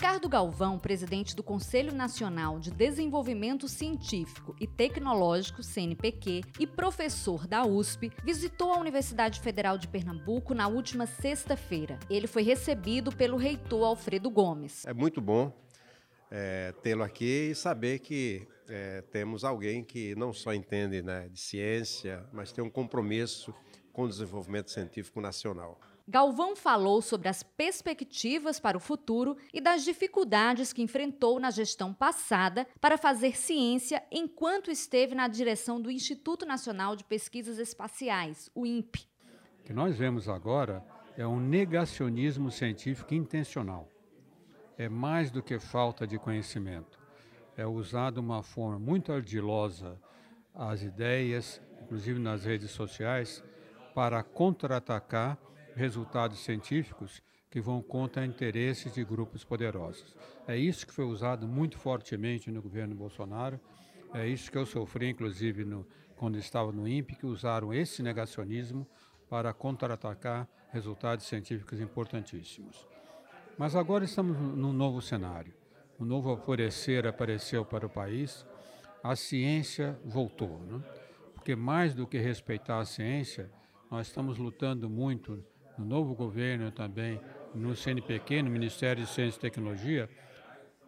Ricardo Galvão, presidente do Conselho Nacional de Desenvolvimento Científico e Tecnológico, CNPq, e professor da USP, visitou a Universidade Federal de Pernambuco na última sexta-feira. Ele foi recebido pelo reitor Alfredo Gomes. É muito bom é, tê-lo aqui e saber que é, temos alguém que não só entende né, de ciência, mas tem um compromisso com o desenvolvimento científico nacional. Galvão falou sobre as perspectivas para o futuro e das dificuldades que enfrentou na gestão passada para fazer ciência enquanto esteve na direção do Instituto Nacional de Pesquisas Espaciais, o INPE. O que nós vemos agora é um negacionismo científico intencional. É mais do que falta de conhecimento. É usado uma forma muito ardilosa as ideias, inclusive nas redes sociais, para contra-atacar resultados científicos que vão contra interesses de grupos poderosos. É isso que foi usado muito fortemente no governo Bolsonaro, é isso que eu sofri, inclusive, no, quando estava no INPE, que usaram esse negacionismo para contra-atacar resultados científicos importantíssimos. Mas agora estamos num novo cenário. Um novo alvorecer apareceu para o país, a ciência voltou. Né? Porque mais do que respeitar a ciência, nós estamos lutando muito no novo governo também, no CNPq, no Ministério de Ciência e Tecnologia,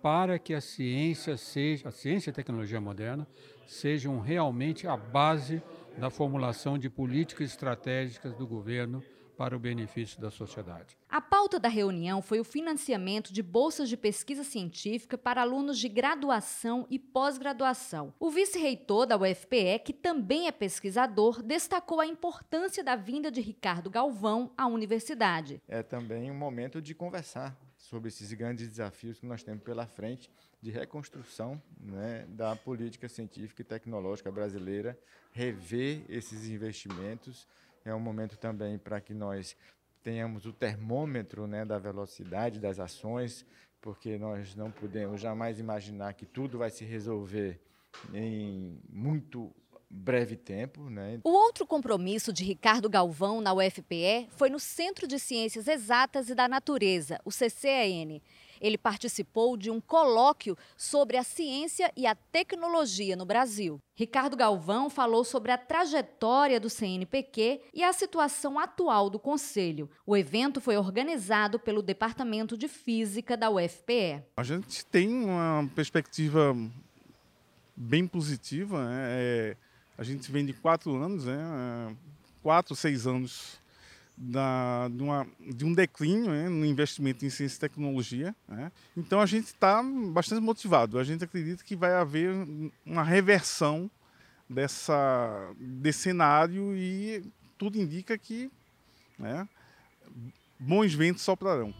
para que a ciência seja, a ciência e tecnologia moderna sejam realmente a base da formulação de políticas estratégicas do governo para o benefício da sociedade. A pauta da reunião foi o financiamento de bolsas de pesquisa científica para alunos de graduação e pós-graduação. O vice-reitor da UFPE, que também é pesquisador, destacou a importância da vinda de Ricardo Galvão à universidade. É também um momento de conversar sobre esses grandes desafios que nós temos pela frente de reconstrução né, da política científica e tecnológica brasileira, rever esses investimentos é um momento também para que nós tenhamos o termômetro né, da velocidade das ações, porque nós não podemos jamais imaginar que tudo vai se resolver em muito breve tempo. Né? O outro compromisso de Ricardo Galvão na UFPE foi no Centro de Ciências Exatas e da Natureza, o CCAN. Ele participou de um colóquio sobre a ciência e a tecnologia no Brasil. Ricardo Galvão falou sobre a trajetória do CNPq e a situação atual do Conselho. O evento foi organizado pelo Departamento de Física da UFPE. A gente tem uma perspectiva bem positiva. Né? É, a gente vem de quatro anos, né? quatro, seis anos da, de, uma, de, um declínio né, no investimento em ciência e tecnologia. Né? Então a gente está bastante motivado. A gente acredita que vai haver uma reversão dessa, desse cenário e tudo indica que né, bons ventos soprarão.